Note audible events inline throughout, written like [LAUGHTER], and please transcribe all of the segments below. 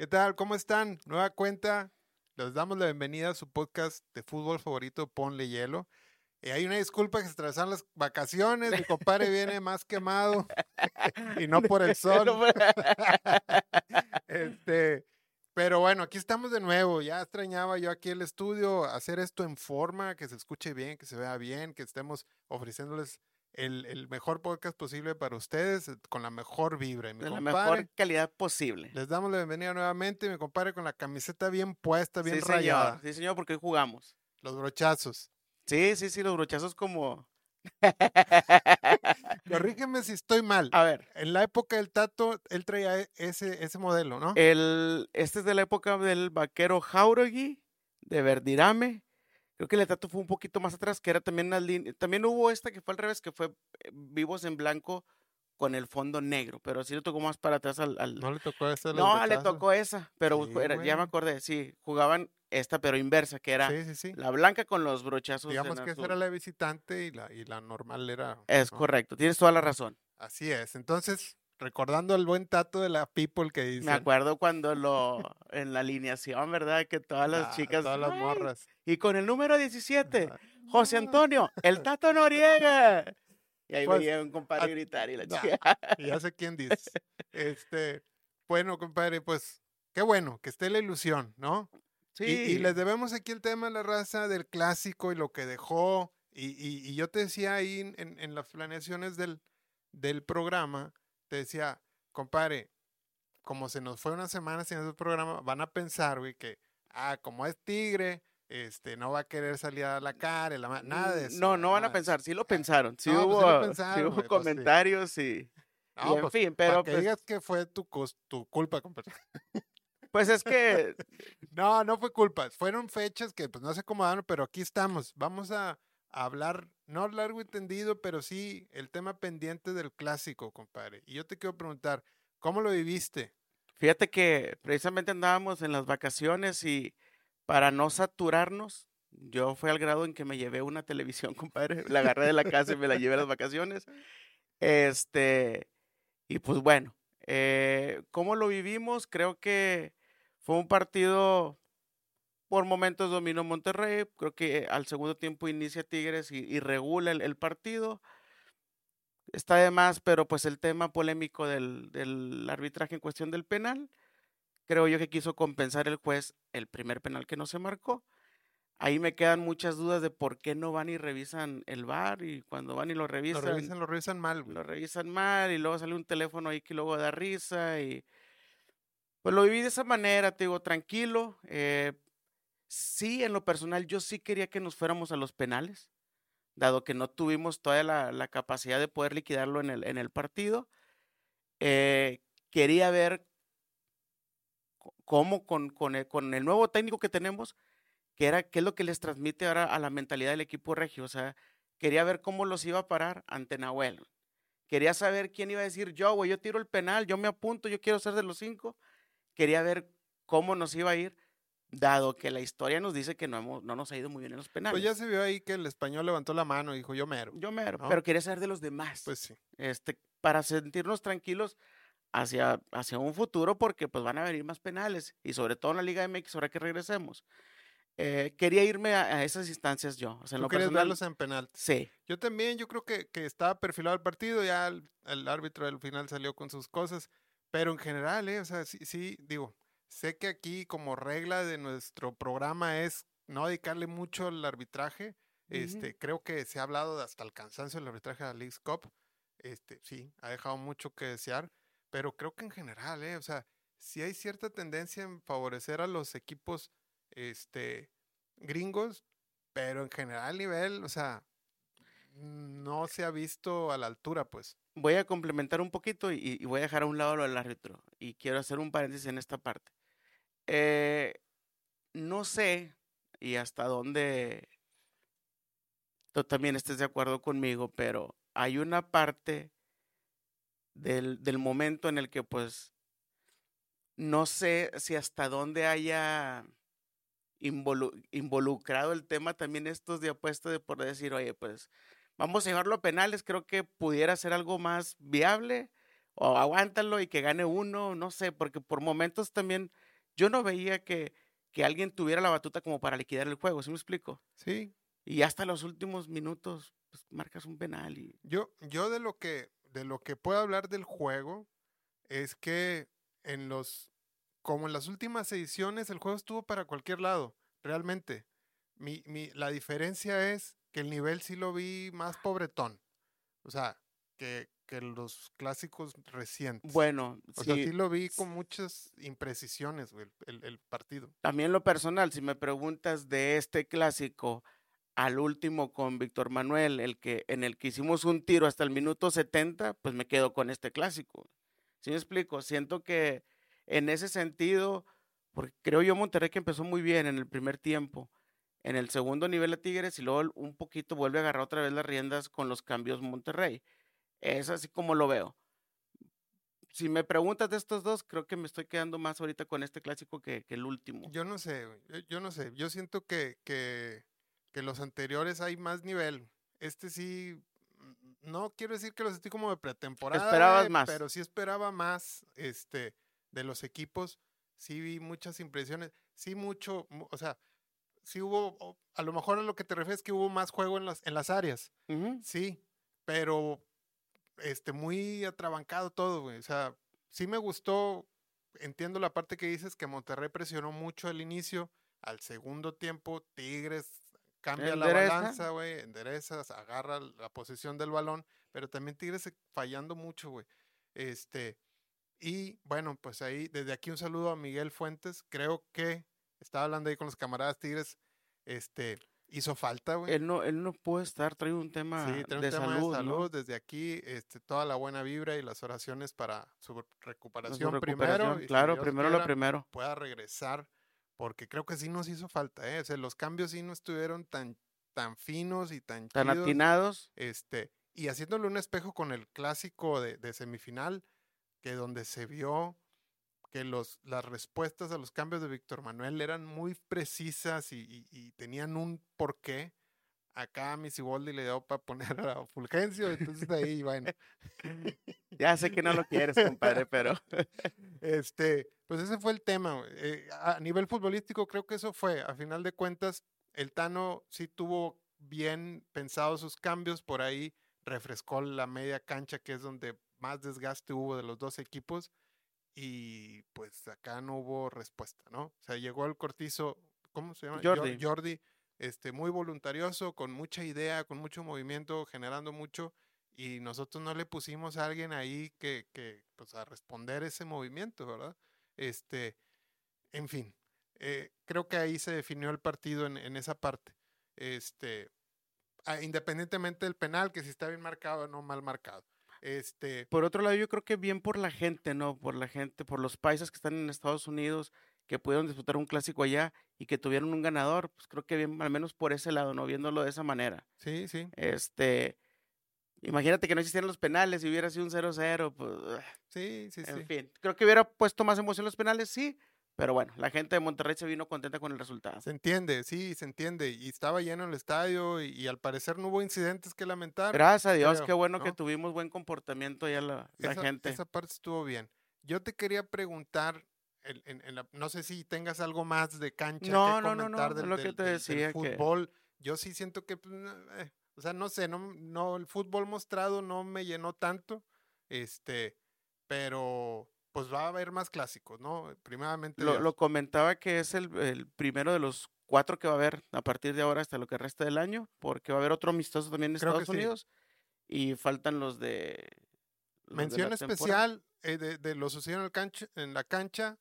¿Qué tal? ¿Cómo están? Nueva cuenta. Les damos la bienvenida a su podcast de fútbol favorito, Ponle Hielo. Eh, hay una disculpa que se atravesaron las vacaciones. Mi compadre viene más quemado [LAUGHS] y no [LAUGHS] por el sol. [LAUGHS] este, pero bueno, aquí estamos de nuevo. Ya extrañaba yo aquí el estudio, hacer esto en forma, que se escuche bien, que se vea bien, que estemos ofreciéndoles el, el mejor podcast posible para ustedes, eh, con la mejor vibra. Mi de la compadre, mejor calidad posible. Les damos la bienvenida nuevamente, mi compadre, con la camiseta bien puesta, bien sí, rayada. señor. Sí, señor, porque hoy jugamos. Los brochazos. Sí, sí, sí, los brochazos como... [LAUGHS] Corrígeme si estoy mal. A ver, En la época del Tato, él traía e- ese, ese modelo, ¿no? el, este es de la época del vaquero Jauregui, de Verdirame. Creo que el Tato fue un poquito más atrás, que era también una línea. También hubo esta que fue al revés, que fue eh, vivos en blanco con el fondo negro, pero sí le tocó más para atrás al... al- no le tocó ese. No, le tocó esa, pero Sí, era- ya me acordé, sí, jugaban esta, pero inversa, que era Sí, sí, sí. la blanca con los brochazos. Digamos que esa azul. era la visitante y la, y la normal era. Es ¿no? correcto, tienes toda la razón. Así es. Entonces, recordando el buen Tato de la People que dice. Me acuerdo cuando [LAUGHS] lo en la alineación, ¿verdad? Que todas las chicas. Todas las morras. Y con el número 17, Ajá. José Antonio, el Tato Noriega. Y ahí Pues, veía un compadre a- gritar y la chica. Ya sé quién dice. Este, bueno, compadre, pues qué bueno que esté la ilusión, ¿no? Sí. Y, y les debemos aquí el tema de la raza del clásico y lo que dejó. Y, y- y yo te decía ahí en, en- las planeaciones del, del programa, te decía, compadre, como se nos fue una semana sin ese programa, van a pensar, güey, que, ah, como es tigre, este, no va a querer salir a la cara, la nada de eso. No, no van a pensar, sí lo pensaron. Sí No, pues sí hubo, hubo pues sí. comentarios y, No, y en pues, fin, para pero que pues, digas que fue tu, tu culpa, compadre. [LAUGHS] pues es que No, no fue culpa. Fueron fechas que pues no se acomodaron, pero aquí estamos. Vamos a, a hablar, no largo y tendido, pero sí el tema pendiente del clásico, compadre. Y yo te quiero preguntar, ¿cómo lo viviste? Fíjate que precisamente andábamos en las vacaciones y para no saturarnos, yo fui al grado en que me llevé una televisión, [LAUGHS] compadre. La agarré de la casa y me la llevé a las vacaciones. Este, y pues bueno, eh, ¿cómo lo vivimos? Creo que fue un partido, por momentos dominó Monterrey. Creo que al segundo tiempo inicia Tigres y, regula el, partido. Está de más, pero pues el tema polémico del arbitraje en cuestión del penal, creo yo que quiso compensar el juez el primer penal que no se marcó. Ahí me quedan muchas dudas de por qué no van y revisan el VAR y cuando van y lo Lo revisan, revisan, lo revisan mal, güey. lo revisan mal y luego sale un teléfono ahí que luego da risa y pues lo viví de esa manera, te digo, tranquilo. eh, sí, en lo personal yo sí quería que nos fuéramos a los penales, dado que no tuvimos toda la, la capacidad de poder liquidarlo en el, en el partido. eh, quería ver cómo con, con el, con el nuevo técnico que tenemos, que era qué es lo que les transmite ahora a la mentalidad del equipo regio. O sea, quería ver cómo los iba a parar ante Nahuel. Quería saber quién iba a decir yo, güey, yo tiro el penal, yo me apunto, yo quiero ser de los cinco. Quería ver cómo nos iba a ir, dado que la historia nos dice que no, hemos, no nos ha ido muy bien en los penales. Pues ya se vio ahí que el español levantó la mano y dijo, yo mero. yo mero, ¿no? pero quería saber de los demás. Pues sí. este, para sentirnos tranquilos hacia, hacia un futuro, porque pues van a venir más penales, y sobre todo en la Liga MX, ahora que regresemos. Eh, quería irme a, a esas instancias yo. O sea, en Tú lo querías personal, verlos en penal. sí. Yo también, yo creo que, que estaba perfilado el partido, ya el, el árbitro del final salió con sus cosas, pero en general, ¿eh? o sea, sí, sí, digo, sé que aquí como regla de nuestro programa es no dedicarle mucho al arbitraje, este, creo que se ha hablado de hasta el cansancio del arbitraje de la League's Cup, este, sí, ha dejado mucho que desear, pero creo que en general, ¿eh? o sea, sí hay cierta tendencia en favorecer a los equipos, este, gringos, pero en general nivel, o sea, no se ha visto a la altura, pues. Voy a complementar un poquito y, y voy a dejar a un lado lo del árbitro. Y quiero hacer un paréntesis en esta parte. Eh, no sé, y hasta dónde tú también estés de acuerdo conmigo, pero hay una parte del, del momento en el que pues no sé si hasta dónde haya involu- involucrado el tema también estos de apuesta de por decir, oye, pues vamos a llevarlo a penales, creo que pudiera ser algo más viable, o aguántalo y que gane uno, no sé, porque por momentos también yo no veía que, que alguien tuviera la batuta como para liquidar el juego, ¿sí me explico? Sí, Y hasta los últimos minutos, pues marcas un penal y Yo, yo de lo que de lo que puedo hablar del juego es que en los como en las últimas ediciones el juego estuvo para cualquier lado, realmente. Mi, mi, la diferencia es que el nivel sí lo vi más pobretón. O sea, que, que los clásicos recientes. bueno, o sea, sí, sí lo vi con muchas imprecisiones, güey, el, el- el partido. en lo personal, si me preguntas de este clásico al último con Víctor Manuel, el que, en el que hicimos un tiro hasta el minuto 70, pues me quedo con este clásico. ¿Sí me explico? Siento que en ese sentido, porque creo yo Monterrey que empezó muy bien en el primer tiempo, en el segundo nivel a Tigres y luego un poquito vuelve a agarrar otra vez las riendas con los cambios Monterrey. Es así como lo veo. Si me preguntas de estos dos, creo que me estoy quedando más ahorita con este clásico que, el último. Yo no sé, yo, no sé. Yo siento que, que los anteriores hay más nivel. Este sí, no quiero decir que los sentí como de pretemporada. Esperabas más. Pero sí esperaba más este, de los equipos. Sí vi muchas impresiones. Sí mucho, mu- o sea, sí hubo, a lo mejor a lo que te refieres que hubo más juego en las, en las áreas. Sí, pero este, muy atrabancado todo, güey. O sea, sí me gustó. Entiendo la parte que dices que Monterrey presionó mucho al inicio. Al segundo tiempo, Tigres cambia la Endereza. balanza, güey. Endereza, se agarra la posición del balón. Pero también Tigres fallando mucho, güey. Este. Y bueno, pues ahí, desde aquí un saludo a Miguel Fuentes. Creo que estaba hablando ahí con los camaradas Tigres. Este. Hizo falta, güey. Él no, él no puede estar, trae un tema Sí, trae un de tema salud, de ¿no? salud. Desde aquí, este, toda la buena vibra y las oraciones para su De su recuperación, recuperación. primero. y si claro, Dios primero lo quiera, primero. Pueda regresar, porque creo que sí nos hizo falta, ¿eh? O sea, los cambios sí no estuvieron tan, tan finos y tan Tan chidos, atinados. Este, y haciéndole un espejo con el clásico de, de semifinal, que donde se vio que los, las respuestas a los cambios de Víctor Manuel eran muy precisas y, y- y tenían un porqué. Acá a mi Siboldi le dio para poner a Fulgencio, entonces ahí, bueno. [LAUGHS] Ya sé que no lo quieres, compadre, pero [LAUGHS] Este, pues ese fue el tema. Eh, a nivel futbolístico, creo que eso fue. A final de cuentas, el Tano sí tuvo bien pensados sus cambios. Por ahí refrescó la media cancha, que es donde más desgaste hubo de los dos equipos. Y pues acá no hubo respuesta, ¿no? O sea, llegó el cortizo, ¿cómo se llama? Jor- Jordi. Jordi, este, muy voluntarioso, con mucha idea, con mucho movimiento, generando mucho y nosotros no le pusimos a alguien ahí que, que pues a responder ese movimiento, ¿verdad? Este, en fin, eh, creo que ahí se definió el partido en, en esa parte. Este, ah, independientemente del penal, que si está bien marcado o no mal marcado. Este, por otro lado, yo creo que bien por la gente, ¿no? Por la gente, por los paisas que están en Estados Unidos, que pudieron disfrutar un clásico allá y que tuvieron un ganador, pues creo que bien, al menos por ese lado, ¿no? Viéndolo de esa manera. sí, sí. Este, imagínate que no existieran los penales y hubiera sido un 0-0, pues, Sí, sí, en sí. fin. Creo que hubiera puesto más emoción los penales, sí, pero bueno, la gente de Monterrey se vino contenta con el resultado. Se entiende, sí, se entiende. Y estaba lleno el estadio y, y al parecer no hubo incidentes que lamentar. Gracias a Dios, creo, qué bueno que ¿no? tuvimos buen comportamiento ya la, la esa, gente. esa parte estuvo bien. Yo te quería preguntar, en- en- en la- no sé si tengas algo más de cancha No, que no, no, del, lo que te del- del decía que- fútbol. Yo sí siento que, pues, eh, o sea, no sé, no, no, el fútbol mostrado no me llenó tanto, este, pero pues va a haber más clásicos, ¿no? Primeramente, Lo, lo comentaba que es el, el primero de los cuatro que va a haber a partir de ahora hasta lo que resta del año, porque va a haber otro amistoso también en Estados sí. Unidos y faltan los de... los Mención especial eh, de, de lo sucedido en, el cancha, en la cancha,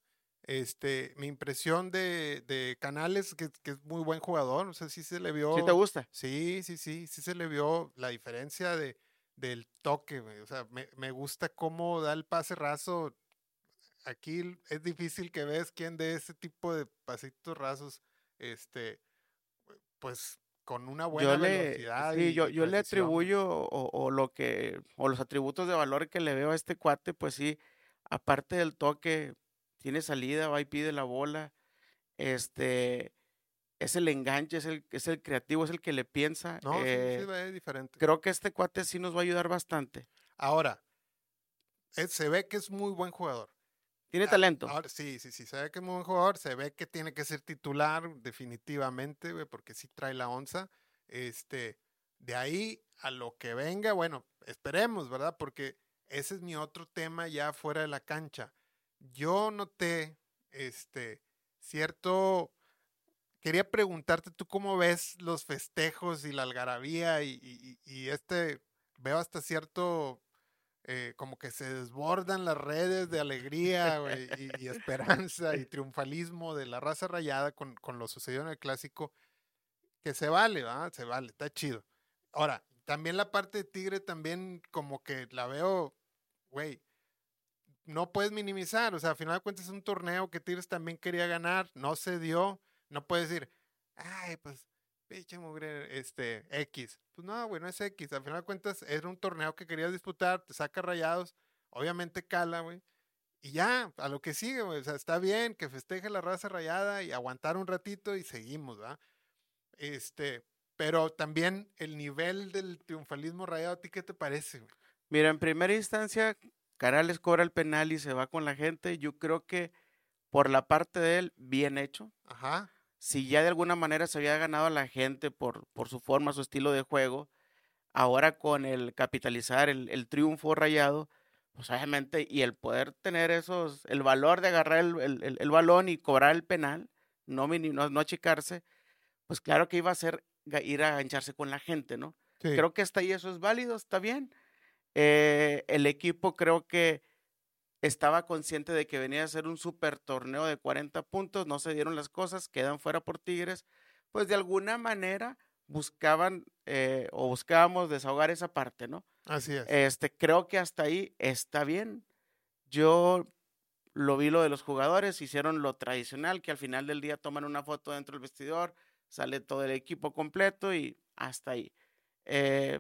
Este, mi impresión de, de Canales, que, que es muy buen jugador, o sea, sí se le vio. ¿Sí te gusta? Sí, sí, sí, sí se le vio la diferencia de, del toque. O sea, me, me gusta cómo da el pase raso. Aquí es difícil que ves quién de ese tipo de pasitos rasos, este, pues con una buena Yo le, velocidad. sí, y- yo, le atribuyo o, o lo que, o los atributos de valor que le veo a este cuate, pues sí, aparte del toque, tiene salida, va y pide la bola, este, es el enganche, es el, es el creativo, es el que le piensa. No, sí, eh, sí, ve diferente. creo que este cuate sí nos va a ayudar bastante. Ahora, eh, se ve que es muy buen jugador. Tiene Ah, talento. Ahora, sí, sí, sí, se ve que es muy buen jugador, se ve que tiene que ser titular definitivamente, güey, porque sí trae la onza. Este, de ahí a lo que venga, bueno, esperemos, ¿verdad? Porque ese es mi otro tema ya fuera de la cancha. Yo noté, este, cierto, quería preguntarte tú cómo ves los festejos y la algarabía y, este, veo hasta cierto eh, como que se desbordan las redes de alegría y esperanza y triunfalismo de la raza rayada con, con lo sucedido en el clásico, que se vale, ¿verdad? Se vale, está chido. Ahora, también la parte de Tigre también como que la veo, güey, no puedes minimizar, o sea, al final de cuentas es un torneo que Tigres también quería ganar, no se dio, no puedes decir, ay, pues, pinche mugre, este, X. Pues no, güey, no es X, al final de cuentas era un torneo que querías disputar, te saca rayados, obviamente cala, güey, y ya, a lo que sigue, güey, o sea, está bien que festeje la raza rayada y aguantar un ratito y seguimos, ¿verdad? Este, pero también el nivel del triunfalismo rayado, ¿a ti qué te parece, güey? Mira, en primera instancia, Carales cobra el penal y se va con la gente. Yo creo que por la parte de él, bien hecho. Ajá. Si ya de alguna manera se había ganado a la gente por, por su forma, su estilo de juego, ahora con el capitalizar el, el triunfo rayado, pues obviamente, y el poder tener esos, el valor de agarrar el, el- el- balón y cobrar el penal, no, no, no achicarse, pues claro que iba a ser ir a gancharse con la gente, ¿no? Sí. Creo que hasta ahí eso es válido, está bien. Eh, el equipo creo que estaba consciente de que venía a ser un super torneo de 40 puntos, no se dieron las cosas, quedan fuera por Tigres, pues de alguna manera buscaban eh, o buscábamos desahogar esa parte, ¿no? Así es. Este, creo que hasta ahí está bien. Yo lo vi lo de los jugadores, hicieron lo tradicional, que al final del día toman una foto dentro del vestidor, sale todo el equipo completo y hasta ahí. Eh,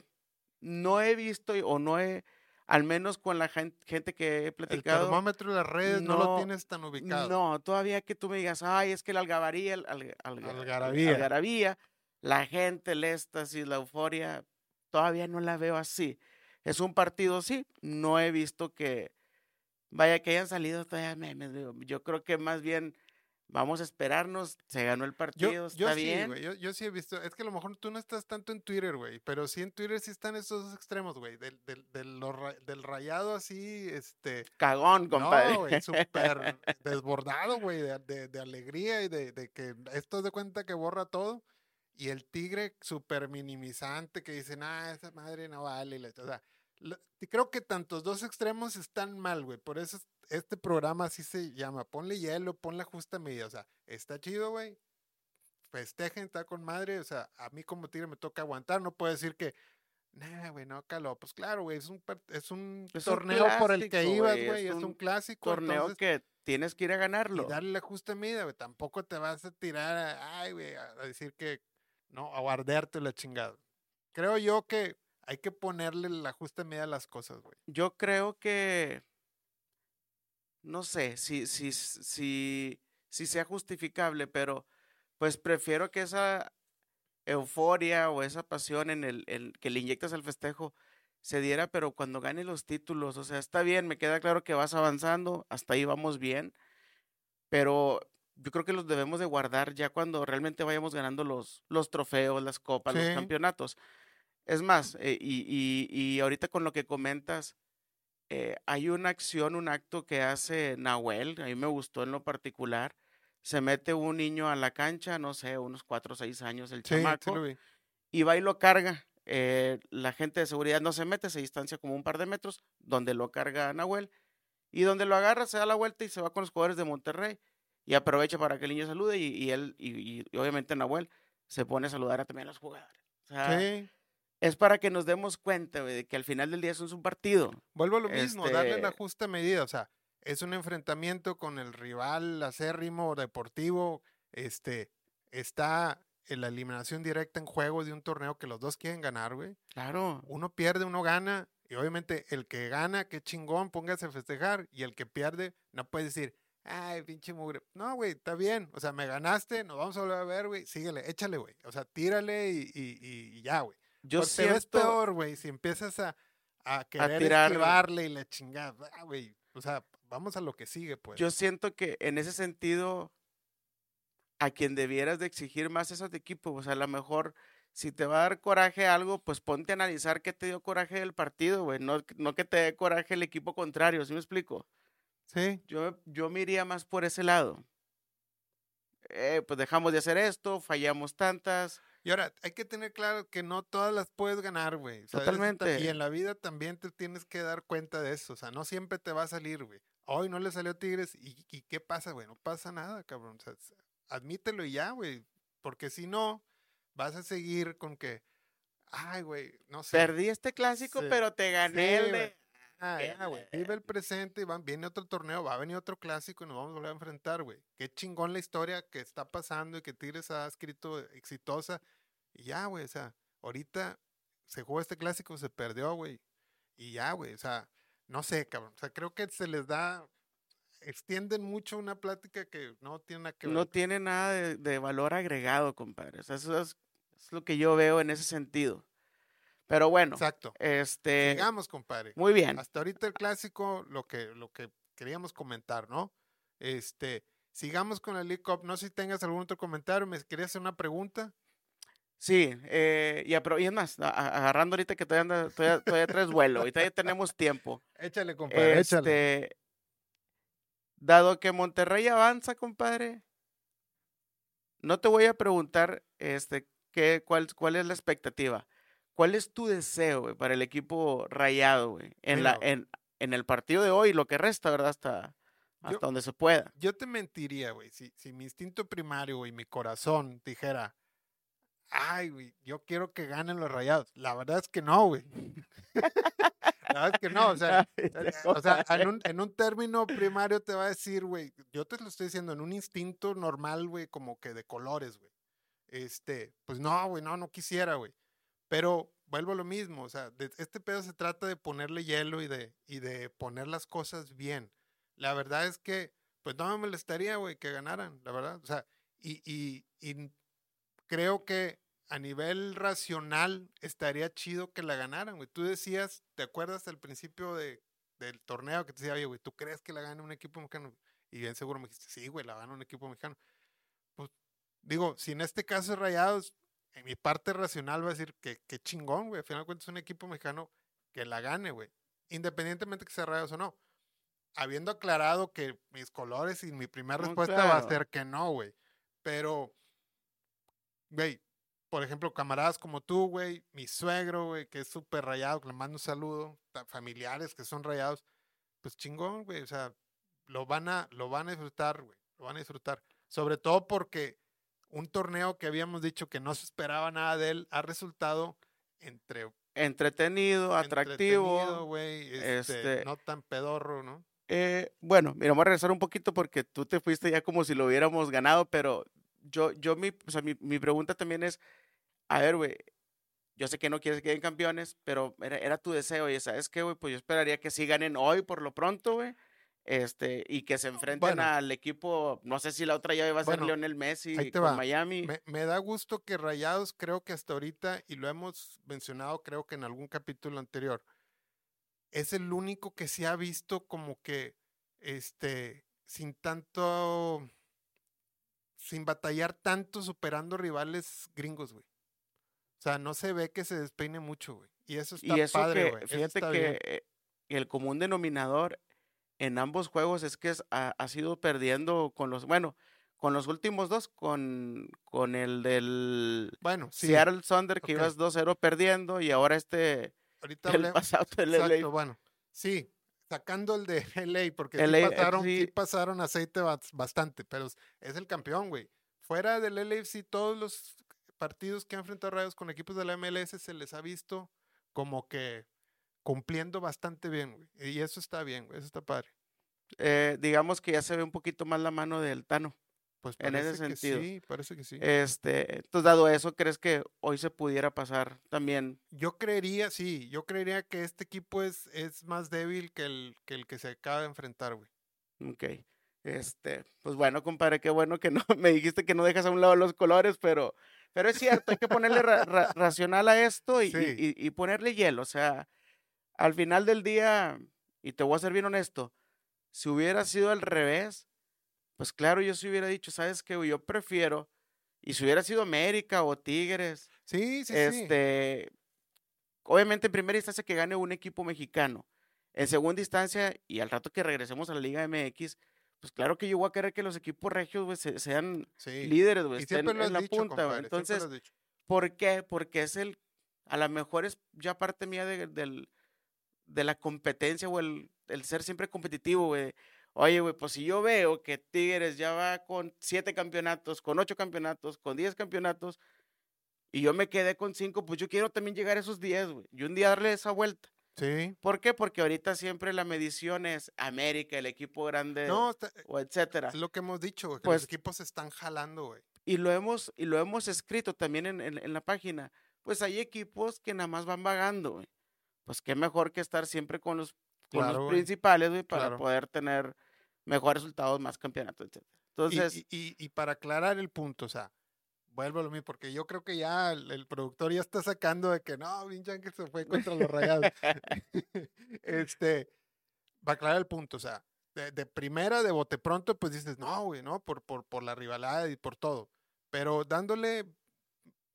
no he visto o no he, al menos con la gen- gente que he el platicado, termómetro de las redes no, lo no, tienes tan ubicado. no, todavía que tú me digas, ay, es que la algarabía, el, alga- Algarabía. algarabía, la gente, el éxtasis, la euforia, todavía no la veo así. Es un partido, sí, no he visto que, vaya, que hayan salido todavía memes. digo, Yo creo que más bien vamos a esperarnos, se ganó el partido, yo está bien. güey. Yo, yo sí he visto. Es que a lo mejor tú no estás tanto en Twitter, güey. Pero sí en Twitter sí están esos dos extremos, güey. Del, del, del, rayado así, este. Cagón, compadre. No, güey. Súper [LAUGHS] desbordado, güey. De, de, de alegría y de, de que esto de cuenta que borra todo. Y el tigre súper minimizante que dicen, ah, esa madre no vale. O sea, creo que tantos dos extremos están mal, güey. Por eso es- este programa así se llama. Ponle hielo, ponle justa medida. O sea, está chido, güey. Festejen, está con madre. O sea, a mí como tigre me toca aguantar. No puedo decir que, nah, güey, no caló. Pues claro, güey, es un, es un Es un torneo por el que ibas, güey, es Es, un clásico. Torneo entonces, que tienes que ir a ganarlo. y darle la justa medida, güey. Tampoco te vas a tirar, a, ay, güey, a a decir que, no, a guardarte la chingada. Creo yo que hay que ponerle la justa medida a las cosas, güey. Yo creo que no sé si, si, si, si sea justificable, pero pues prefiero que esa euforia o esa pasión en el, el que le inyectas al festejo se diera, pero cuando gane los títulos, o sea, está bien, me queda claro que vas avanzando, hasta ahí vamos bien, pero yo creo que los debemos de guardar ya cuando realmente vayamos ganando los, los trofeos, las copas, los campeonatos. Es más, eh, y, y, y ahorita con lo que comentas, eh, hay una acción, un acto que hace Nahuel, a mí me gustó en lo particular. Se mete un niño a la cancha, no sé, unos cuatro o seis años el Sí, chamaco, y va y lo carga. Eh, la gente de seguridad no se mete, se distancia como un par de metros, donde lo carga Nahuel, y donde lo agarra, se da la vuelta y se va con los jugadores de Monterrey. y aprovecha para que el niño salude y, y él, y, y obviamente Nahuel se pone a saludar a también a los jugadores. O sea, Sí. Es para que nos demos cuenta, güey, de que al final del día eso es un partido. Vuelvo a lo mismo, darle la Este- justa medida. O sea, es un enfrentamiento con el rival acérrimo deportivo. Este, está en la eliminación directa en juego de un torneo que los dos quieren ganar, güey. Claro. Uno pierde, uno gana. Y obviamente el que gana, qué chingón, póngase a festejar. Y el que pierde, no puede decir, ay, pinche mugre. No, güey, está bien. O sea, me ganaste, nos vamos a volver a ver, güey. Síguele, échale, güey. O sea, tírale y- y- y ya, güey. Yo Porque te ves siento, peor, güey, si empiezas a, a querer tirar- esquivarle y la chingada, güey. O sea, vamos a lo que sigue, pues. yo siento que en ese sentido, a quien debieras de exigir más es a tu equipo. O sea, a lo mejor si te va a dar coraje algo, pues ponte a analizar qué te dio coraje del partido, güey. No, no que te dé coraje el equipo contrario, ¿sí me explico? Sí, Yo, yo me iría más por ese lado. Eh, pues dejamos de hacer esto, fallamos tantas. Y ahora hay que tener claro que no todas las puedes ganar, güey. Totalmente. Y en la vida también te tienes que dar cuenta de eso. O sea, no siempre te va a salir, güey. Hoy no le salió Tigres y, y ¿qué pasa, güey? No pasa nada, cabrón. O sea, s- admítelo y ya, güey. Porque si no, vas a seguir con que, ay, güey, no sé. Perdí este clásico, Sí. pero te gané el Sí, de... güey. Ah, ya, güey. Vive el presente y van, viene otro torneo, va a venir otro clásico y nos vamos a volver a enfrentar, güey. Qué chingón la historia que está pasando y que Tigres ha escrito exitosa. Y ya, güey, o sea, ahorita se jugó este clásico, se perdió, güey. Y ya, güey, o sea, no sé, cabrón. O sea, creo que se les da, extienden mucho una plática que no tiene nada que ver. No tiene nada de, de valor agregado, compadre. O sea, eso es, es lo que yo veo en ese sentido. Pero bueno, Exacto. este, Sigamos, compadre. muy bien. Hasta ahorita el clásico, lo que, lo que queríamos comentar, ¿no? Este, sigamos con la League Cup. No sé si tengas algún otro comentario. Me quería hacer una pregunta. Sí, eh, y, apro- y es más, agarrando ahorita que todavía, anda- todavía, todavía traes vuelo y todavía tenemos tiempo. Échale, compadre, échale. Este, dado que Monterrey avanza, compadre, no te voy a preguntar este, qué, cuál, cuál es la expectativa. ¿Cuál es tu deseo güey, para el equipo rayado, güey? En, la, en, en el partido de hoy, lo que resta, ¿verdad? Hasta, hasta Yo- donde se pueda. Yo te mentiría, güey. Si, si mi instinto primario y mi corazón dijera, ay, güey, yo quiero que ganen los rayados. La verdad es que no, güey. [LAUGHS] La verdad es que no, o sea, [LAUGHS] Eh, O sea, en un, en un término primario te va a decir, güey, yo te lo estoy diciendo, en un instinto normal, güey, como que de colores, güey. Este, pues no, güey, no, no quisiera, güey. Pero vuelvo a lo mismo, o sea, de- este pedo se trata de ponerle hielo y de, y de poner las cosas bien. La verdad es que, pues no me molestaría, güey, que ganaran, la verdad. O sea, y, y, y creo que a nivel racional estaría chido que la ganaran, güey. Tú decías, ¿te acuerdas al principio de, del torneo que te decía, oye, güey, ¿tú crees que la gane un equipo mexicano? Y bien seguro me dijiste, sí, güey, la gana un equipo mexicano. Pues digo, si en este caso es Rayados, en mi parte racional va a decir que, que chingón, güey. Al final de cuentas es un equipo mexicano que la gane, güey. Independientemente que sea Rayados o no. Habiendo aclarado que mis colores y mi primera No, respuesta va a claro. ser que no, güey. Pero, güey, por ejemplo, camaradas como tú, güey, mi suegro, güey, que es súper rayado, que le mando un saludo, familiares que son rayados, pues chingón, güey, o sea, lo van a, lo van a disfrutar, güey, lo van a disfrutar. Sobre todo porque un torneo que habíamos dicho que no se esperaba nada de él ha resultado entre Entretenido, entretenido, atractivo. este, este- no tan pedorro, ¿no? Eh, bueno, mira, vamos a regresar un poquito porque tú te fuiste ya como si lo hubiéramos ganado, pero yo, yo mi, o sea, mi, mi pregunta también es, a ver, güey, yo sé que no quieres que queden campeones, pero era, era tu deseo, y sabes qué, güey, pues yo esperaría que sí ganen hoy por lo pronto, güey, este, y que se enfrenten Bueno. al equipo, no sé si la otra llave va a ser Bueno, Lionel Messi con va. Miami. Me, me da gusto que Rayados, creo que hasta ahorita, y lo hemos mencionado, creo que en algún capítulo anterior, es el único que se ha visto como que, este, sin tanto, sin batallar tanto, superando rivales gringos, güey. O sea, no se ve que se despeine mucho, güey. Y eso está y eso padre, güey. fíjate está que bien. eh, el común denominador en ambos juegos es que es- ha, ha sido perdiendo con los, bueno, con los últimos dos, con, con el del Bueno, sí, Seattle Thunder que ibas 2-0 perdiendo y ahora este, [LAUGHS] ahorita el pasado del LA. Exacto, bueno. Sí, sacando el de [LAUGHS] LA, porque sí, LA, eh, pasaron, sí sí. pasaron aceite bas- bastante, pero es- el campeón, güey. Fuera del LAFC, todos los partidos que han enfrentado Rayos con equipos de la MLS se les ha visto como que cumpliendo bastante bien, güey. Y eso está bien, güey, eso está padre. Eh, digamos que ya se ve un poquito más la mano del Tano. Pues En ese parece que sentido. sí, parece que sí. Este, entonces, dado eso, ¿crees que hoy se pudiera pasar también? Yo creería, sí, yo creería que este equipo es, es más débil que el, que el que se acaba de enfrentar, güey. Ok. Este, pues bueno, compadre, qué bueno que no [LAUGHS] me dijiste que no dejas a un lado los colores, pero, pero es cierto, hay que ponerle ra- ra- racional a esto y, y- Sí. y- y ponerle hielo. O sea, al final del día, y te voy a ser bien honesto, si hubiera sido al revés, pues claro, yo sí hubiera dicho, ¿sabes qué? Yo prefiero, y si hubiera sido América o Tigres, Sí, sí, sí. este, obviamente en primera instancia que gane un equipo mexicano. En segunda instancia, y al rato que regresemos a la Liga MX, pues claro que yo voy a querer que los equipos regios se- sean sí. líderes, güey, estén siempre lo has en la dicho, punta, compadre, lo Entonces, has dicho. ¿por qué? Porque es el, a lo mejor es ya parte mía de, del, de la competencia o el, el ser siempre competitivo, güey. Oye, güey, pues si yo veo que Tigres ya va con siete campeonatos, con ocho campeonatos, con diez campeonatos, y yo me quedé con cinco, pues yo quiero también llegar a esos diez, güey. Y un día darle esa vuelta. Sí. ¿Por qué? Porque ahorita siempre la medición es América, el equipo grande, No, está- o etcétera. es lo que hemos dicho, güey, que Pues los equipos se están jalando, güey. y lo hemos, y lo hemos escrito también en, en- en la página, pues hay equipos que nada más van vagando, güey. Pues qué mejor que estar siempre con los, con Claro, los güey. principales, güey, para Claro. poder tener mejores resultados, más campeonatos, etc. Entonces, y, y- y para aclarar el punto, o sea, vuelvo a lo mismo, porque yo creo que ya el, el productor ya está sacando de que no, Vince Ángel se fue contra los rayados. [LAUGHS] [LAUGHS] este, para aclarar el punto, o sea, de, de primera, de bote pronto, pues dices, no, güey, no, por, por, por la rivalidad y por todo. Pero dándole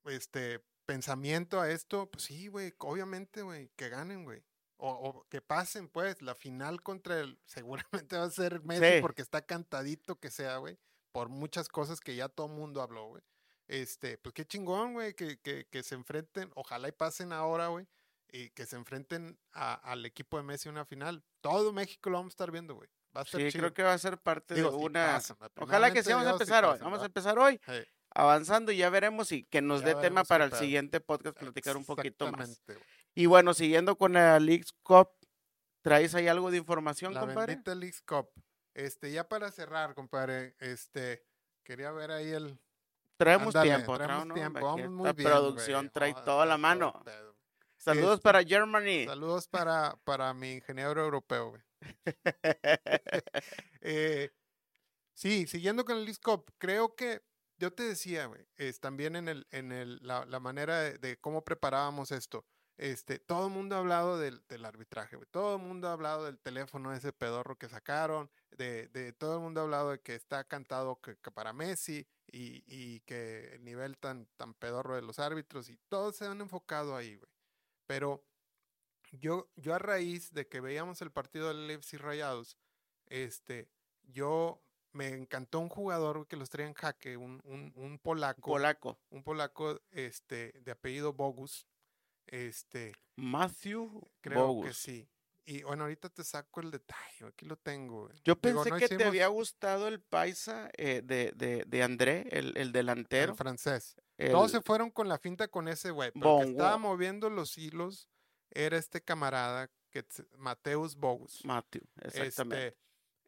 este pensamiento a esto, pues sí, güey, obviamente, güey, que ganen, güey. O, o que pasen, pues, la final contra el, seguramente [LAUGHS] va a ser Messi Sí. porque está cantadito que sea, güey, por muchas cosas que ya todo mundo habló, güey. Este, pues qué chingón, güey, que, que, que se enfrenten, ojalá y pasen ahora, güey, y que se enfrenten a- al equipo de Messi en una final. Todo México lo vamos a estar viendo, güey. Va a estar sí, chido. creo que va a ser parte Digo, de si una... Ojalá que sí, vamos a si empezar hoy. Vamos a empezar hoy, Hey, avanzando y ya veremos y que nos dé tema para el siguiente podcast, platicar un poquito más. Y bueno, siguiendo con la Leagues Cup, ¿traes ahí algo de información, La compadre? bendita Leagues Cup. Este, ya para cerrar, compadre, este, quería ver ahí el. Traemos tiempo, traemos no, tiempo, vamos muy bien, producción güey. trae Joder, toda la mano. Saludos Este, para Germany. Saludos para, para mi ingeniero europeo, güey. [LAUGHS] [LAUGHS] Eh, sí, siguiendo con el Leagues Cup, creo que yo te decía, también en el, la, manera de, cómo preparábamos esto. Este, todo el mundo ha hablado del, arbitraje. Todo el mundo ha hablado del teléfono ese pedorro que sacaron, de, todo el mundo ha hablado de que está cantado que, para Messi y, que el nivel tan, pedorro de los árbitros y todos se han enfocado ahí, güey. Pero yo, yo a raíz de que veíamos el partido del FC Rayados, este, yo me encantó un jugador que los traía en jaque, un, un, un polaco, Polaco. un polaco este, de apellido Bogus, este, Matthew creo Bogus. que sí. Y bueno, ahorita te saco el detalle, aquí lo tengo. Yo Digo, pensé no que te había gustado el paisa eh, de, de, de André, el, el delantero. el francés. el- Todos se fueron con la finta con ese güey, pero que estaba moviendo los hilos era este camarada, que Mateus Bogus. Matthew, exactamente. Este,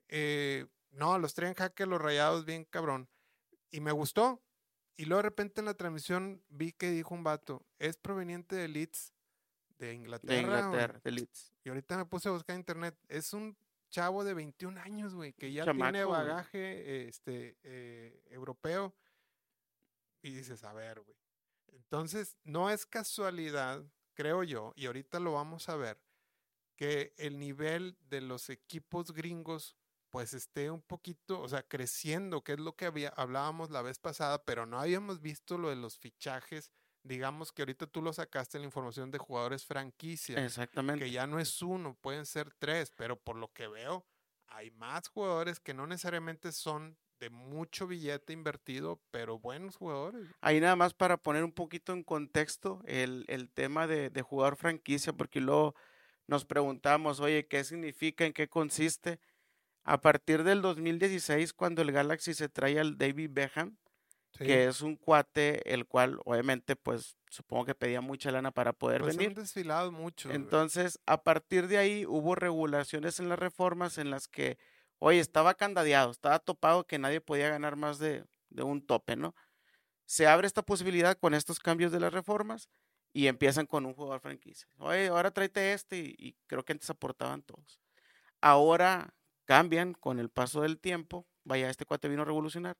eh, no, los traen jaque los rayados bien cabrón. Y me gustó. Y luego de repente en la transmisión vi que dijo un vato, es proveniente de Leeds, de Inglaterra. de güey". Inglaterra, de Leeds. Y ahorita me puse a buscar en internet. Es un chavo de 21 años, güey, que ya tiene Chamaco, bagaje este, eh, europeo. Y dices, a ver, güey. Entonces, no es casualidad, creo yo, y ahorita lo vamos a ver, que el nivel de los equipos gringos pues esté un poquito, o sea, creciendo, que es lo que había, hablábamos la vez pasada, pero no habíamos visto lo de los fichajes. Digamos que ahorita tú lo sacaste la información de jugadores franquicia Exactamente. que ya no es uno, pueden ser tres, pero por lo que veo, hay más jugadores que no necesariamente son de mucho billete invertido, pero buenos jugadores. Ahí nada más para poner un poquito en contexto el, el tema de, de jugador franquicia, porque luego nos preguntamos, oye, ¿qué significa? ¿En qué consiste? A partir del 2016, cuando el Galaxy se trae al David Beckham, que es un cuate, el cual obviamente, pues supongo que pedía mucha lana para poder pues venir. Han desfilado mucho. Entonces, a partir de ahí hubo regulaciones en las reformas en las que, oye, estaba candadeado, estaba topado que nadie podía ganar más de, de un tope, ¿no? Se abre esta posibilidad con estos cambios de las reformas y empiezan con un jugador franquicia. Oye, ahora tráete este y, y creo que antes aportaban todos. Ahora cambian con el paso del tiempo. Vaya, este cuate vino a revolucionar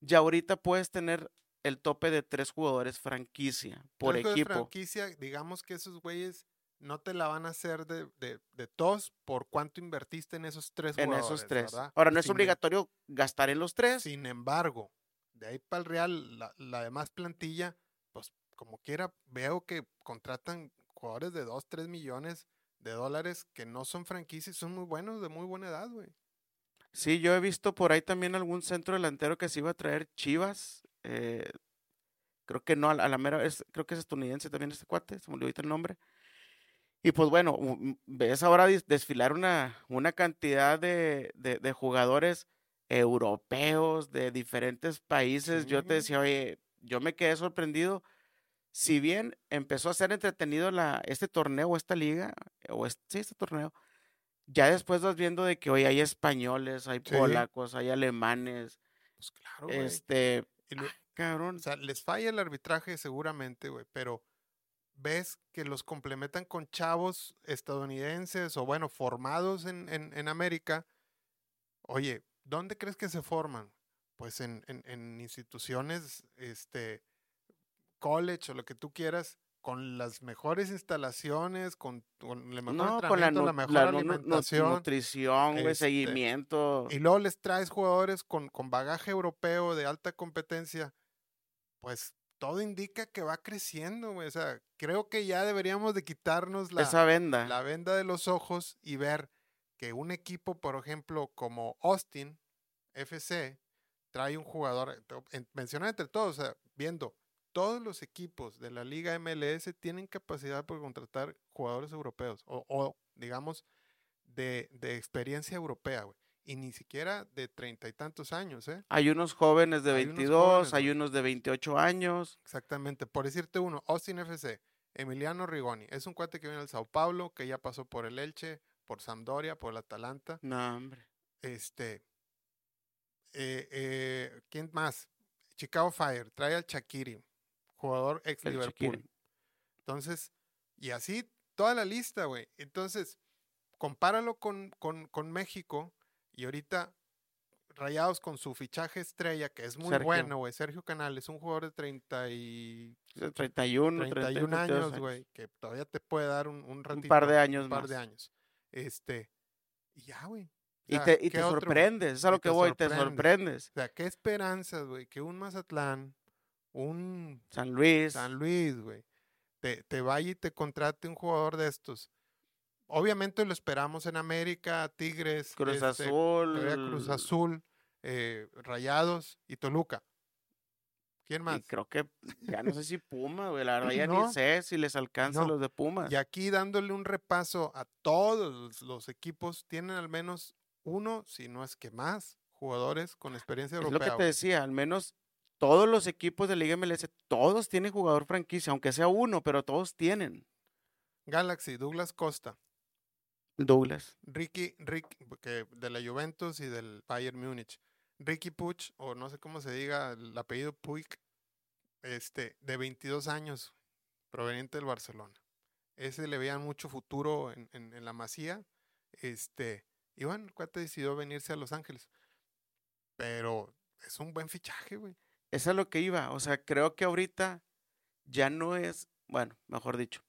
ya ahorita puedes tener el tope de tres jugadores franquicia por equipo. franquicia, digamos que esos güeyes no te la van a hacer de, de, de tos por cuánto invertiste en esos tres en jugadores. esos tres. Ahora, no es obligatorio gastar en los tres. Sin embargo, de ahí para el Real, la, la, demás plantilla, pues como quiera, veo que contratan jugadores de dos, tres millones de dólares que no son franquicias, son muy buenos, de muy buena edad, güey. Sí, yo he visto por ahí también algún centro delantero que se iba a traer Chivas. Eh, creo que no, a la, mera, es, creo que es estadounidense también este cuate, se me olvidó ahorita el nombre. Y pues bueno, ves ahora desfilar una, una cantidad de, de, jugadores europeos de diferentes países. Yo te decía, oye, yo me quedé sorprendido. Si bien empezó a ser entretenido la, este torneo, esta liga, o este, sí, este torneo, ya después vas viendo de que hoy hay españoles, hay polacos, hay alemanes. Pues claro, Este, cabrón. O sea, les falla el arbitraje seguramente, güey, pero ves que los complementan con chavos estadounidenses o bueno, formados en, en, en América. Oye, ¿dónde crees que se forman? Pues en, en, en instituciones, este, college o lo que tú quieras, con las mejores instalaciones, con, con el mejor con la, la mejor alimentación, nutrición, este, seguimiento. Y luego les traes jugadores con, con bagaje europeo de alta competencia, pues todo indica que va creciendo, güey. O sea, creo que ya deberíamos de quitarnos la, Esa venda. la venda de los ojos y ver que un equipo, por ejemplo, como Austin FC, trae un jugador, mencionar entre todos, o sea, viendo todos los equipos de la Liga MLS tienen capacidad para contratar jugadores europeos o, digamos, de, experiencia europea, güey. Y ni siquiera de treinta y tantos años, ¿eh? Hay unos jóvenes de 22, hay unos, de 28 años. Exactamente. Por decirte uno, Austin FC, Emiliano Rigoni. Es un cuate que viene al Sao Paulo, que ya pasó por el Elche, por Sampdoria, por el Atalanta. No, hombre. Este. Eh, eh, ¿Quién más? Chicago Fire, trae al Chakiri jugador ex Liverpool. Entonces, y así toda la lista, güey. Entonces, compáralo con, con, con, México y ahorita Rayados con su fichaje estrella, que es muy bueno, güey. Sergio Canal es un jugador de 30 y... 31, 31 años, güey, que todavía te puede dar un, un ratito. Un par de años Un par de años. Este, y ya, güey. y te, y te sorprendes, es a lo que voy, te sorprendes. O sea, qué esperanzas, güey, que un Mazatlán, un San Luis. San Luis, güey, te, te vaya y te contrate un jugador de estos. Obviamente lo esperamos en América, Tigres, Cruz este, Azul, Cruz Azul, eh, Rayados y Toluca. ¿Quién más? creo que ya no sé si Puma, güey, la verdad ya ni sé si les alcanza los de Pumas. Y aquí dándole un repaso a todos los equipos, tienen al menos uno, si no es que más, jugadores con experiencia europea. Es lo que te decía, al menos todos los equipos de Liga MLS, todos tienen jugador franquicia, aunque sea uno, pero todos tienen. Galaxy, Douglas Costa. Douglas. Ricky, Rick, que de la Juventus y del Bayern Múnich. Ricky Puch, o no sé cómo se diga el apellido Puig, este, de 22 años, proveniente del Barcelona. Ese le veían mucho futuro en, en, la masía. Este, y bueno, el cuate decidió venirse a Los Ángeles. Pero es un buen fichaje, güey. Es lo que iba. O sea, creo que ahorita ya no es, bueno, mejor dicho,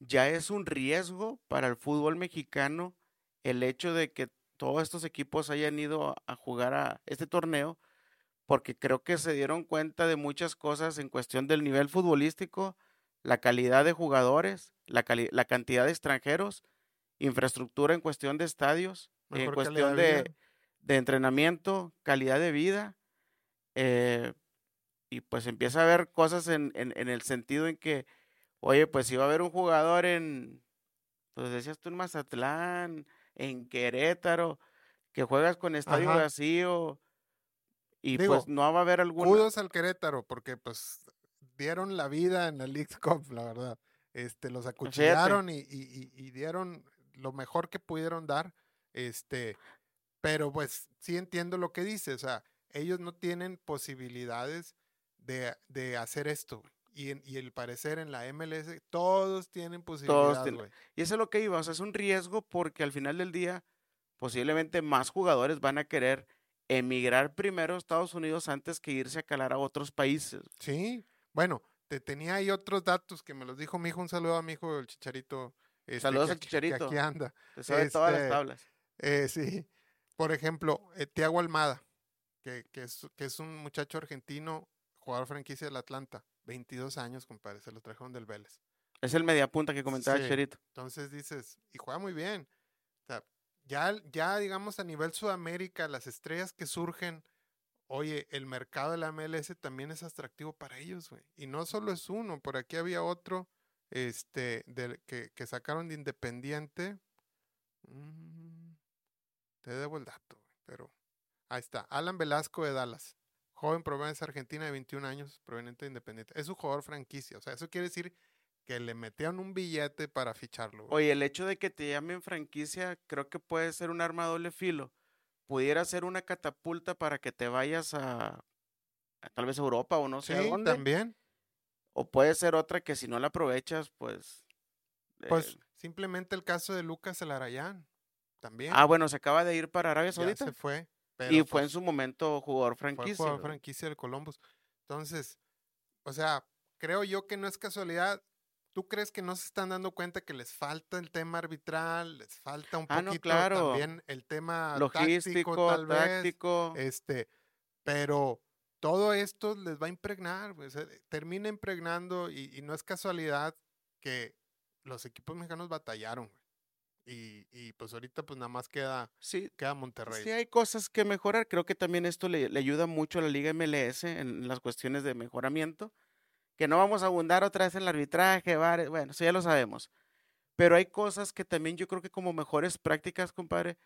ya es un riesgo para el fútbol mexicano el hecho de que todos estos equipos hayan ido a jugar a este torneo, porque creo que se dieron cuenta de muchas cosas en cuestión del nivel futbolístico, la calidad de jugadores, la, la cantidad de extranjeros, infraestructura en cuestión de estadios, en cuestión de, de, entrenamiento, calidad de vida. Eh, y pues empieza a ver cosas en, en, el sentido en que, oye, pues si va a haber un jugador en pues decías tú en Mazatlán, en Querétaro, que juegas con estadio Ajá. vacío y Digo, pues no va a haber alguna. Kudos al Querétaro, porque pues dieron la vida en la League [LAUGHS] Cup, la verdad. Este, los acuchillaron y, y- y- y dieron lo mejor que pudieron dar. Este, pero pues sí entiendo lo que dice. O sea, ellos no tienen posibilidades de, de hacer esto. Y, en- y el parecer en la MLS, todos tienen posibilidades, tienen-. Y eso es lo que iba, o sea, es un riesgo porque al final del día posiblemente más jugadores van a querer emigrar primero a Estados Unidos antes que irse a calar a otros países. Sí, bueno, te tenía ahí otros datos que me los dijo mi hijo. Un saludo a mi hijo, el Chicharito. este, Saludos que al aquí- que Chicharito. aquí anda. Sabe todas las Este, tablas. Eh, sí. Por ejemplo, eh, Tiago Almada, que, que es, que es un muchacho argentino, jugador franquicia del Atlanta. 22 años, compadre, se lo trajeron del Vélez. Es el mediapunta que comentaba el Sí. Cherito. Entonces dices, y juega muy bien. O sea, ya, ya digamos a nivel Sudamérica, las estrellas que surgen, oye, el mercado de la MLS también es atractivo para ellos, güey. Y no solo es uno, por aquí había otro este, del, que, que sacaron de Independiente. Mm, te debo el dato, pero ahí está. Alan Velasco de Dallas. Joven proveniente argentina de 21 años, proveniente de Independiente. Es un jugador franquicia. O sea, eso quiere decir que le metieron un billete para ficharlo. güey. Oye, el hecho de que te llamen franquicia creo que puede ser un arma a doble filo. Pudiera ser una catapulta para que te vayas a, a tal vez Europa o no sé sí, dónde. también. O puede ser otra que si no la aprovechas, pues... Pues eh, simplemente el caso de Lucas Elarayán. También. ah, bueno, se acaba de ir para Arabia ya Saudita. se fue. Y fue en su momento jugador fue franquicia. jugador franquicia del Columbus. Entonces, o sea, creo yo que no es casualidad. ¿Tú crees que no se están dando cuenta que les falta el tema arbitral? Les falta un Ah, no, poquito claro. también el tema Logístico, táctico, tal vez. táctico. Este, pero todo esto les va a impregnar, termina impregnando y, y no es casualidad que los equipos mexicanos batallaron, güey. Y, y pues ahorita pues nada más queda, sí, queda Monterrey. sí hay cosas que mejorar. Creo que también esto le, le ayuda mucho a la Liga MLS en las cuestiones de mejoramiento. Que no vamos a abundar otra vez en el arbitraje, VAR, bueno, eso ya lo sabemos. Pero hay cosas que también yo creo que como mejores prácticas, compadre,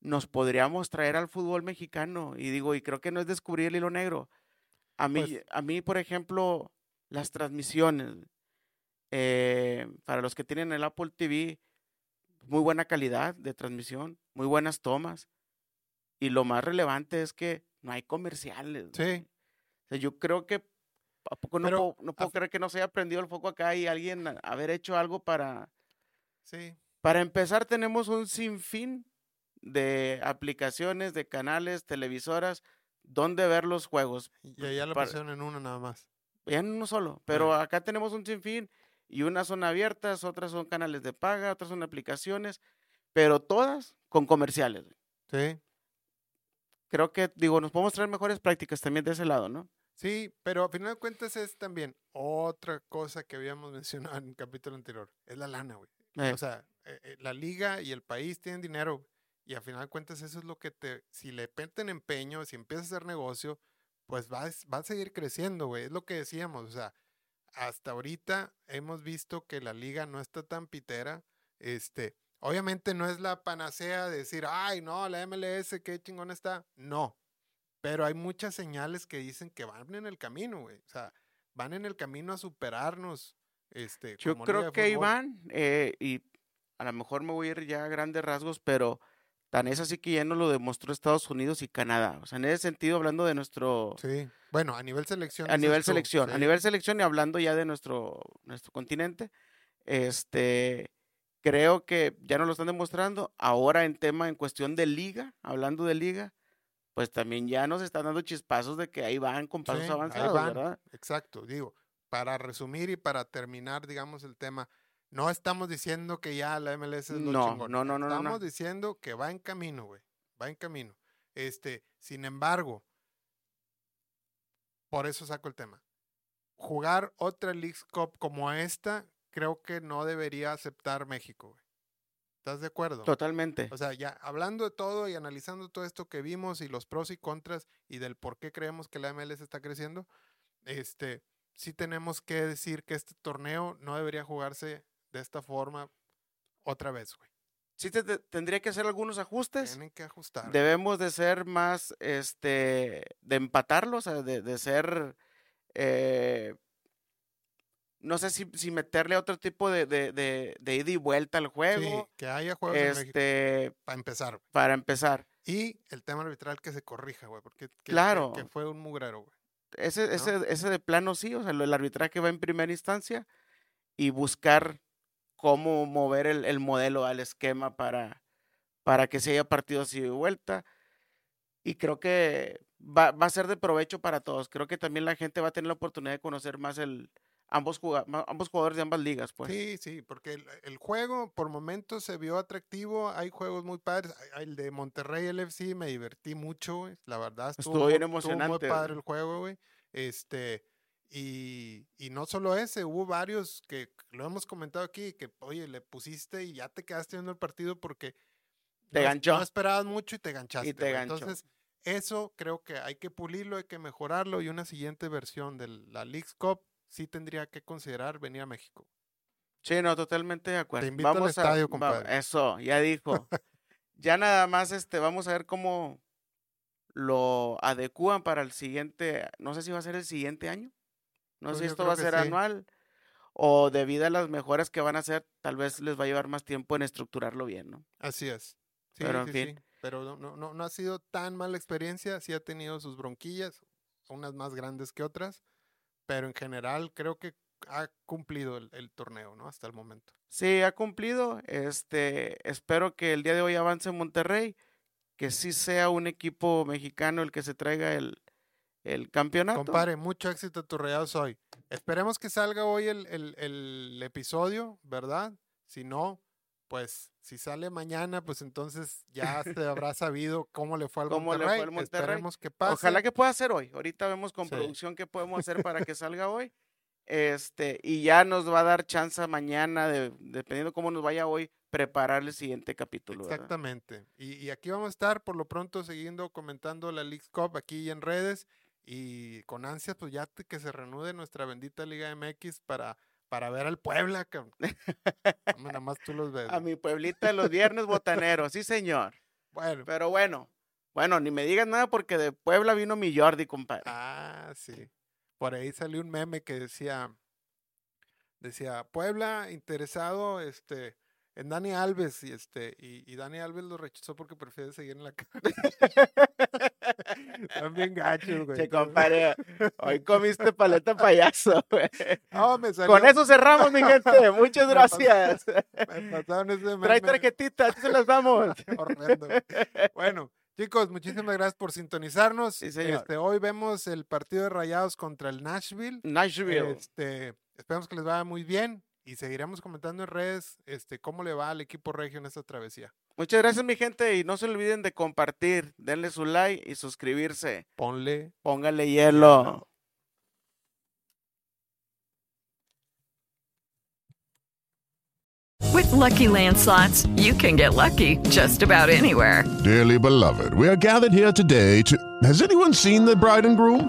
nos podríamos traer al fútbol mexicano. Y digo, y creo que no es descubrir el hilo negro. A mí, Pues- a mí por ejemplo, las transmisiones, eh, para los que tienen el Apple TV, muy buena calidad de transmisión, muy buenas tomas. Y lo más relevante es que no hay comerciales. Sí, O sea, yo creo que ¿a poco no Pero, puedo, no a puedo fi- creer que no se haya prendido el foco acá y alguien a- haber hecho algo para... sí. Para empezar, tenemos un sinfín de aplicaciones, de canales, televisoras, donde ver los juegos. Y allá lo para- pusieron en uno nada más. Ya en uno solo, pero acá tenemos un sinfín y unas son abiertas, otras son canales de paga, otras son aplicaciones, pero todas con comerciales. Sí, Creo que, digo, nos podemos traer mejores prácticas también de ese lado, ¿no? sí, pero a final de cuentas es también otra cosa que habíamos [LAUGHS] mencionado en el capítulo anterior. Es la lana, güey. Eh, O sea, eh, eh, la liga y el país tienen dinero güey, y a final de cuentas eso es lo que te, si le meten empeño, si empiezas a hacer negocio, pues va, a s- va a seguir creciendo, güey. Es lo que decíamos, o sea, hasta ahorita hemos visto que la liga no está tan pitera, este, obviamente no es la panacea de decir, ay, no, la MLS, qué chingón está, no, pero hay muchas señales que dicen que van en el camino, güey, o sea, van en el camino a superarnos, este, Yo como creo que. Iván, eh, y a lo mejor me voy a ir ya a grandes rasgos, pero tan es así que ya nos lo demostró Estados Unidos y Canadá. O sea, en ese sentido, hablando de nuestro, Sí, bueno, a nivel selección. a nivel selección, a nivel selección y hablando ya de nuestro, nuestro continente, este, creo que ya nos lo están demostrando. Ahora en tema, en cuestión de liga, hablando de liga, pues también ya nos están dando chispazos de que ahí van con pasos Sí, ahí avanzados, van. ¿verdad? Exacto, digo, para resumir y para terminar, digamos, el tema, no estamos diciendo que ya la MLS es lo No, chingón. no, no, no, no, Estamos no. diciendo que va en camino, güey. Va en camino. Este, sin embargo, por eso saco el tema. Jugar otra League Cup como esta, creo que no debería aceptar México, güey. ¿Estás de acuerdo? Totalmente. O sea, ya hablando de todo y analizando todo esto que vimos y los pros y contras y del por qué creemos que la MLS está creciendo, este, sí tenemos que decir que este torneo no debería jugarse de esta forma otra vez, güey. Sí te- te- tendría que hacer algunos ajustes. Tienen que ajustar. Debemos de ser más, este, de empatarlo, o sea, de, de ser, eh, no sé si, si meterle otro tipo de, de, de, de ida y vuelta al Sí, juego, que haya juegos en México este, para empezar. güey. para empezar. Y el tema arbitral que se corrija, güey, porque que- Claro. que fue un mugrero, güey. Ese, ese, ese de plano sí, o sea, el arbitraje va en primera instancia y buscar cómo mover el, el modelo al esquema para, para que se haya partidos y de vuelta. Y creo que va, va a ser de provecho para todos. Creo que también la gente va a tener la oportunidad de conocer más el ambos, ambos jugadores de ambas ligas, pues. Sí, sí, porque el, el juego por momentos se vio atractivo. Hay juegos muy padres. El de Monterrey LFC me divertí mucho. La verdad estuvo, Estuvo bien muy- estuvo emocionante, muy padre el juego, güey. Este, y, y no solo ese, hubo varios que lo hemos comentado aquí, que oye, le pusiste y ya te quedaste viendo el partido porque Te no, ganchó. no esperabas mucho y te ganchaste. te ganchó. Entonces, eso creo que hay que pulirlo, hay que mejorarlo y una siguiente versión de la Leagues Cup sí tendría que considerar venir a México. Sí, no, totalmente de acuerdo. invito al vamos a- estadio, va- compadre. eso, ya dijo. [LAUGHS] ya nada más, este, vamos a ver cómo lo adecúan para el siguiente, no sé si va a ser el siguiente año. No Pues sé si yo esto va a ser sí. anual o debido a las mejoras que van a hacer, tal vez les va a llevar más tiempo en estructurarlo bien, ¿no? Así es. Sí, Pero, en sí, fin. sí. Pero no, no, no, no ha sido tan mala experiencia. Sí ha tenido sus bronquillas, unas más grandes que otras. Pero en general creo que ha cumplido el, el torneo, ¿no? Hasta el momento. Sí, ha cumplido. Este, espero que el día de hoy avance Monterrey, que sí sea un equipo mexicano el que se traiga el, el campeonato. Compadre, mucho éxito a tus rayados hoy. Esperemos que salga hoy el, el- el episodio, ¿verdad? Si no, pues si sale mañana, pues entonces ya se habrá [LAUGHS] sabido cómo le fue al Cómo le Monterrey. fue al Monterrey. Esperemos que pase. Ojalá que pueda ser hoy. Ahorita vemos con Sí. producción qué podemos hacer para que [LAUGHS] salga hoy. Este, y ya nos va a dar chance mañana, de, dependiendo cómo nos vaya hoy, preparar el siguiente capítulo. Exactamente. Y, y aquí vamos a estar por lo pronto siguiendo comentando la League Cup aquí en redes y con ansias pues ya que se reanude nuestra bendita Liga MX para, para ver al Puebla. cabrón. Nada más tú los [LAUGHS] ves. A mi pueblita los viernes botaneros, sí señor. Bueno. Pero bueno, bueno, ni me digas nada porque de Puebla vino mi Jordi, compadre. Ah, sí. Por ahí salió un meme que decía, decía, Puebla interesado, este, en Dani Alves, y este, y, y Dani Alves lo rechazó porque prefiere seguir en la cancha. [LAUGHS] Están bien gachos, güey. Che, compadre, hoy comiste paleta payaso, [LAUGHS] güey. No, me salió, Con eso cerramos, mi gente. [LAUGHS] Muchas Me gracias. me pasaron ese meme. Trae tarjetita, se las damos. Horrendo. Bueno, chicos, muchísimas gracias por sintonizarnos. Sí. Este, hoy vemos el partido de Rayados contra el Nashville. Nashville. Este, esperamos que les vaya muy bien y seguiremos comentando en redes este, cómo le va al equipo regio en esta travesía. Muchas gracias, mi gente. Y no se olviden de compartir, denle su like y suscribirse. Ponle. Póngale hielo. With Lucky Land slots, you can get lucky just about anywhere. Dearly beloved, we are gathered here today to. Has anyone seen the bride and groom?